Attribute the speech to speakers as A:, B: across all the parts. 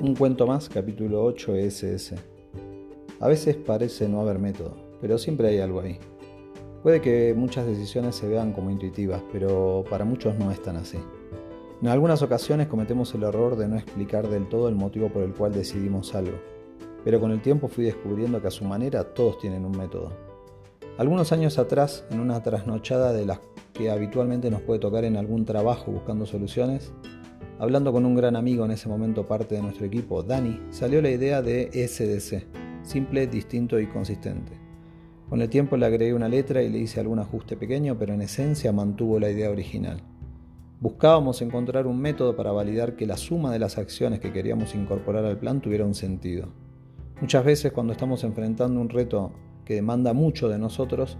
A: Un cuento más, capítulo 8 SS. A veces parece no haber método, pero siempre hay algo ahí. Puede que muchas decisiones se vean como intuitivas, pero para muchos no es tan así. En algunas ocasiones cometemos el error de no explicar del todo el motivo por el cual decidimos algo, pero con el tiempo fui descubriendo que a su manera todos tienen un método. Algunos años atrás, en una trasnochada de las que habitualmente nos puede tocar en algún trabajo buscando soluciones, Hablando con un gran amigo en ese momento parte de nuestro equipo, Dani, salió la idea de SDC, simple, distinto y consistente. Con el tiempo le agregué una letra y le hice algún ajuste pequeño, pero en esencia mantuvo la idea original. Buscábamos encontrar un método para validar que la suma de las acciones que queríamos incorporar al plan tuviera un sentido. Muchas veces cuando estamos enfrentando un reto que demanda mucho de nosotros,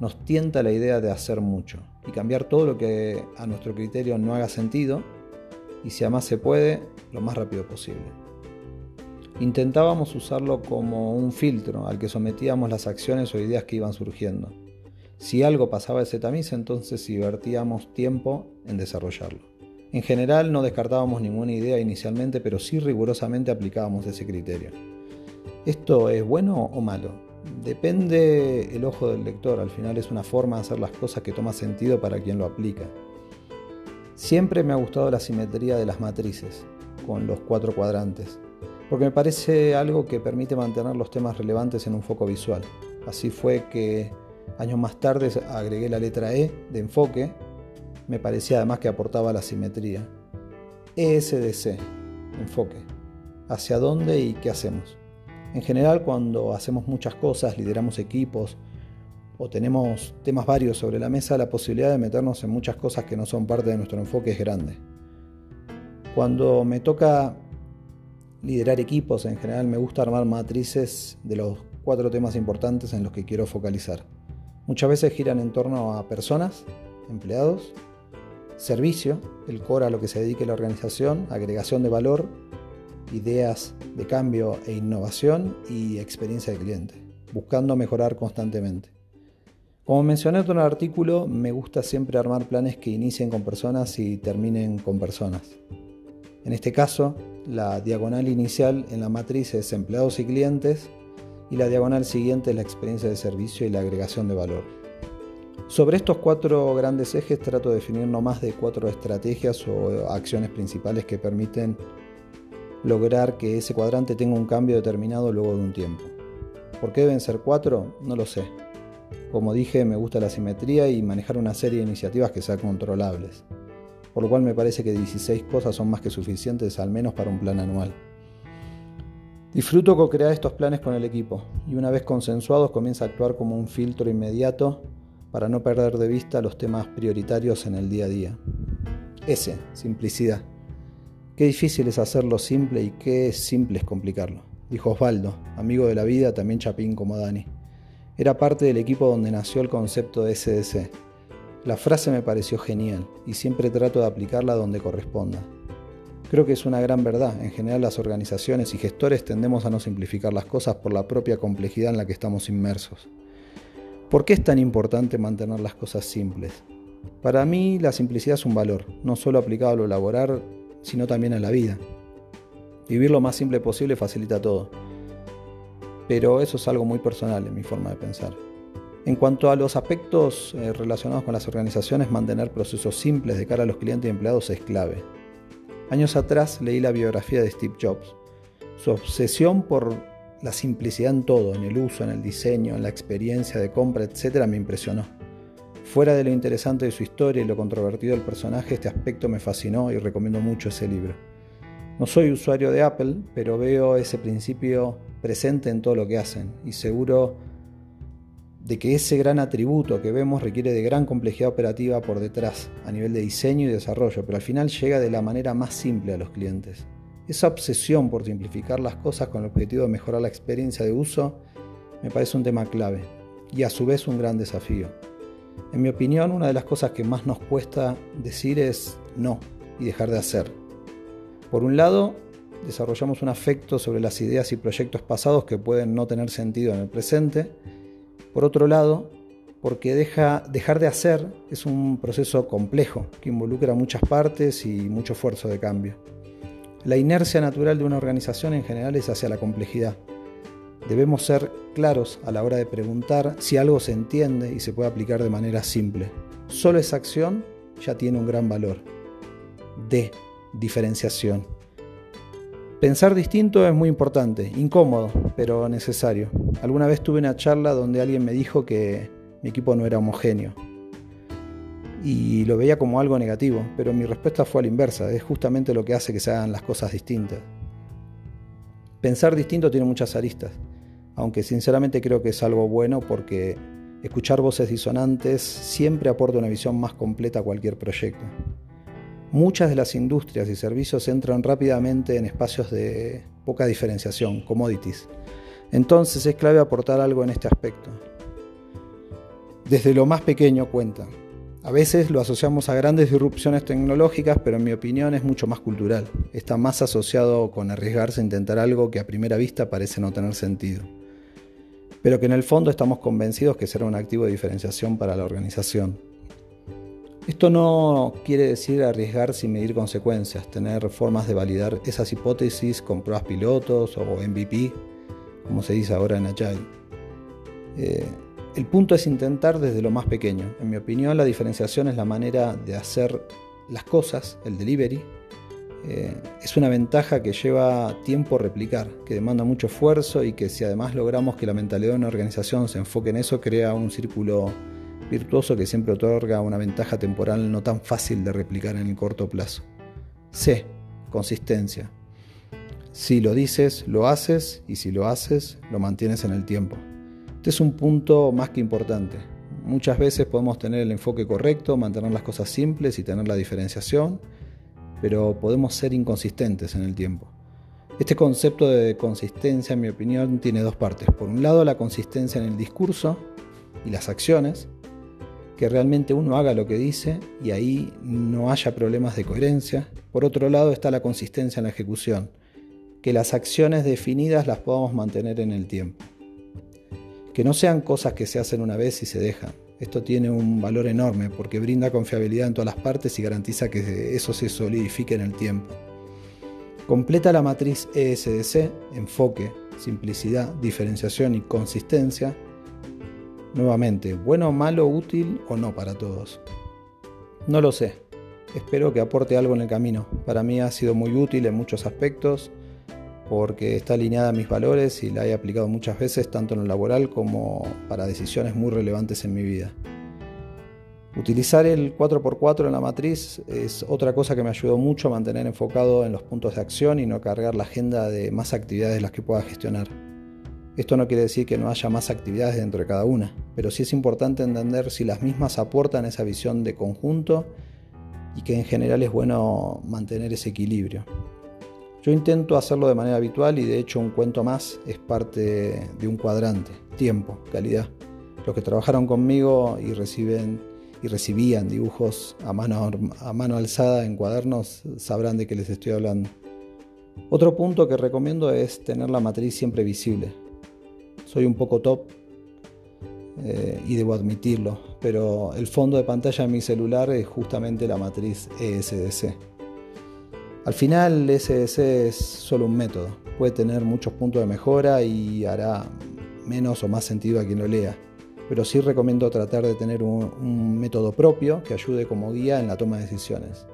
A: nos tienta la idea de hacer mucho y cambiar todo lo que a nuestro criterio no haga sentido y si a más se puede, lo más rápido posible. Intentábamos usarlo como un filtro al que sometíamos las acciones o ideas que iban surgiendo. Si algo pasaba ese tamiz, entonces invertíamos tiempo en desarrollarlo. En general no descartábamos ninguna idea inicialmente, pero sí rigurosamente aplicábamos ese criterio. ¿Esto es bueno o malo? Depende el ojo del lector, al final es una forma de hacer las cosas que toma sentido para quien lo aplica. Siempre me ha gustado la simetría de las matrices, con los cuatro cuadrantes, porque me parece algo que permite mantener los temas relevantes en un foco visual. Así fue que años más tarde agregué la letra E de enfoque, me parecía además que aportaba la simetría. ESDC, enfoque. ¿Hacia dónde y qué hacemos? En general, cuando hacemos muchas cosas, lideramos equipos o tenemos temas varios sobre la mesa, la posibilidad de meternos en muchas cosas que no son parte de nuestro enfoque es grande. Cuando me toca liderar equipos, en general me gusta armar matrices de los cuatro temas importantes en los que quiero focalizar. Muchas veces giran en torno a personas, empleados, servicio, el core a lo que se dedique la organización, agregación de valor, ideas de cambio e innovación y experiencia de cliente, buscando mejorar constantemente. Como mencioné en el artículo, me gusta siempre armar planes que inicien con personas y terminen con personas. En este caso, la diagonal inicial en la matriz es empleados y clientes y la diagonal siguiente es la experiencia de servicio y la agregación de valor. Sobre estos cuatro grandes ejes trato de definir no más de cuatro estrategias o acciones principales que permiten lograr que ese cuadrante tenga un cambio determinado luego de un tiempo. ¿Por qué deben ser cuatro? No lo sé. Como dije, me gusta la simetría y manejar una serie de iniciativas que sean controlables, por lo cual me parece que 16 cosas son más que suficientes al menos para un plan anual. Disfruto co-crear estos planes con el equipo y una vez consensuados comienza a actuar como un filtro inmediato para no perder de vista los temas prioritarios en el día a día. S, simplicidad. Qué difícil es hacerlo simple y qué simple es complicarlo, dijo Osvaldo, amigo de la vida, también chapín como Dani. Era parte del equipo donde nació el concepto de SDC. La frase me pareció genial y siempre trato de aplicarla donde corresponda. Creo que es una gran verdad. En general las organizaciones y gestores tendemos a no simplificar las cosas por la propia complejidad en la que estamos inmersos. ¿Por qué es tan importante mantener las cosas simples? Para mí la simplicidad es un valor, no solo aplicado a lo laboral, sino también a la vida. Vivir lo más simple posible facilita todo pero eso es algo muy personal en mi forma de pensar. En cuanto a los aspectos eh, relacionados con las organizaciones, mantener procesos simples de cara a los clientes y empleados es clave. Años atrás leí la biografía de Steve Jobs. Su obsesión por la simplicidad en todo, en el uso, en el diseño, en la experiencia de compra, etc., me impresionó. Fuera de lo interesante de su historia y lo controvertido del personaje, este aspecto me fascinó y recomiendo mucho ese libro. No soy usuario de Apple, pero veo ese principio presente en todo lo que hacen y seguro de que ese gran atributo que vemos requiere de gran complejidad operativa por detrás, a nivel de diseño y desarrollo, pero al final llega de la manera más simple a los clientes. Esa obsesión por simplificar las cosas con el objetivo de mejorar la experiencia de uso me parece un tema clave y a su vez un gran desafío. En mi opinión, una de las cosas que más nos cuesta decir es no y dejar de hacer. Por un lado, desarrollamos un afecto sobre las ideas y proyectos pasados que pueden no tener sentido en el presente. Por otro lado, porque dejar de hacer es un proceso complejo que involucra muchas partes y mucho esfuerzo de cambio. La inercia natural de una organización en general es hacia la complejidad. Debemos ser claros a la hora de preguntar si algo se entiende y se puede aplicar de manera simple. Solo esa acción ya tiene un gran valor. D. Diferenciación. Pensar distinto es muy importante, incómodo, pero necesario. Alguna vez tuve una charla donde alguien me dijo que mi equipo no era homogéneo y lo veía como algo negativo, pero mi respuesta fue a la inversa, es justamente lo que hace que se hagan las cosas distintas. Pensar distinto tiene muchas aristas, aunque sinceramente creo que es algo bueno porque escuchar voces disonantes siempre aporta una visión más completa a cualquier proyecto. Muchas de las industrias y servicios entran rápidamente en espacios de poca diferenciación, commodities. Entonces es clave aportar algo en este aspecto. Desde lo más pequeño cuenta. A veces lo asociamos a grandes disrupciones tecnológicas, pero en mi opinión es mucho más cultural. Está más asociado con arriesgarse a intentar algo que a primera vista parece no tener sentido, pero que en el fondo estamos convencidos que será un activo de diferenciación para la organización. Esto no quiere decir arriesgar sin medir consecuencias, tener formas de validar esas hipótesis con pruebas pilotos o MVP, como se dice ahora en Agile. Eh, el punto es intentar desde lo más pequeño. En mi opinión, la diferenciación es la manera de hacer las cosas, el delivery. Eh, es una ventaja que lleva tiempo replicar, que demanda mucho esfuerzo y que si además logramos que la mentalidad de una organización se enfoque en eso, crea un círculo virtuoso que siempre otorga una ventaja temporal no tan fácil de replicar en el corto plazo. C. Consistencia. Si lo dices, lo haces y si lo haces, lo mantienes en el tiempo. Este es un punto más que importante. Muchas veces podemos tener el enfoque correcto, mantener las cosas simples y tener la diferenciación, pero podemos ser inconsistentes en el tiempo. Este concepto de consistencia, en mi opinión, tiene dos partes. Por un lado, la consistencia en el discurso y las acciones, que realmente uno haga lo que dice y ahí no haya problemas de coherencia. Por otro lado está la consistencia en la ejecución, que las acciones definidas las podamos mantener en el tiempo que no sean cosas que se hacen una vez y se dejan. Esto tiene un valor enorme porque brinda confiabilidad en todas las partes y garantiza que eso se solidifique en el tiempo. Completa la matriz ESDC, enfoque, simplicidad, diferenciación y consistencia. Nuevamente, bueno, malo, útil o no para todos. No lo sé. Espero que aporte algo en el camino. Para mí ha sido muy útil en muchos aspectos porque está alineada a mis valores y la he aplicado muchas veces, tanto en lo laboral como para decisiones muy relevantes en mi vida. Utilizar el 4x4 en la matriz es otra cosa que me ayudó mucho a mantener enfocado en los puntos de acción y no cargar la agenda de más actividades las que pueda gestionar. Esto no quiere decir que no haya más actividades dentro de cada una, pero sí es importante entender si las mismas aportan esa visión de conjunto y que en general es bueno mantener ese equilibrio. Yo intento hacerlo de manera habitual y de hecho un cuento más es parte de un cuadrante, tiempo, calidad. Los que trabajaron conmigo y reciben y recibían dibujos a mano, a mano alzada en cuadernos sabrán de qué les estoy hablando. Otro punto que recomiendo es tener la matriz siempre visible. Soy un poco top eh, y debo admitirlo, pero el fondo de pantalla de mi celular es justamente la matriz ESDC. Al final SDC es solo un método, puede tener muchos puntos de mejora y hará menos o más sentido a quien lo lea, pero sí recomiendo tratar de tener un, método propio que ayude como guía en la toma de decisiones.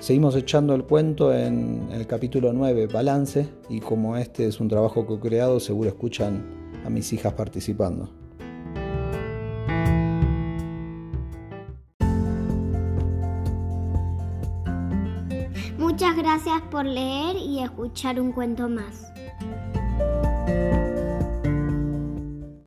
A: Seguimos echando el cuento en el capítulo 9, Balance, y como este es un trabajo que he creado, seguro escuchan a mis hijas participando.
B: Muchas gracias por leer y escuchar un cuento más.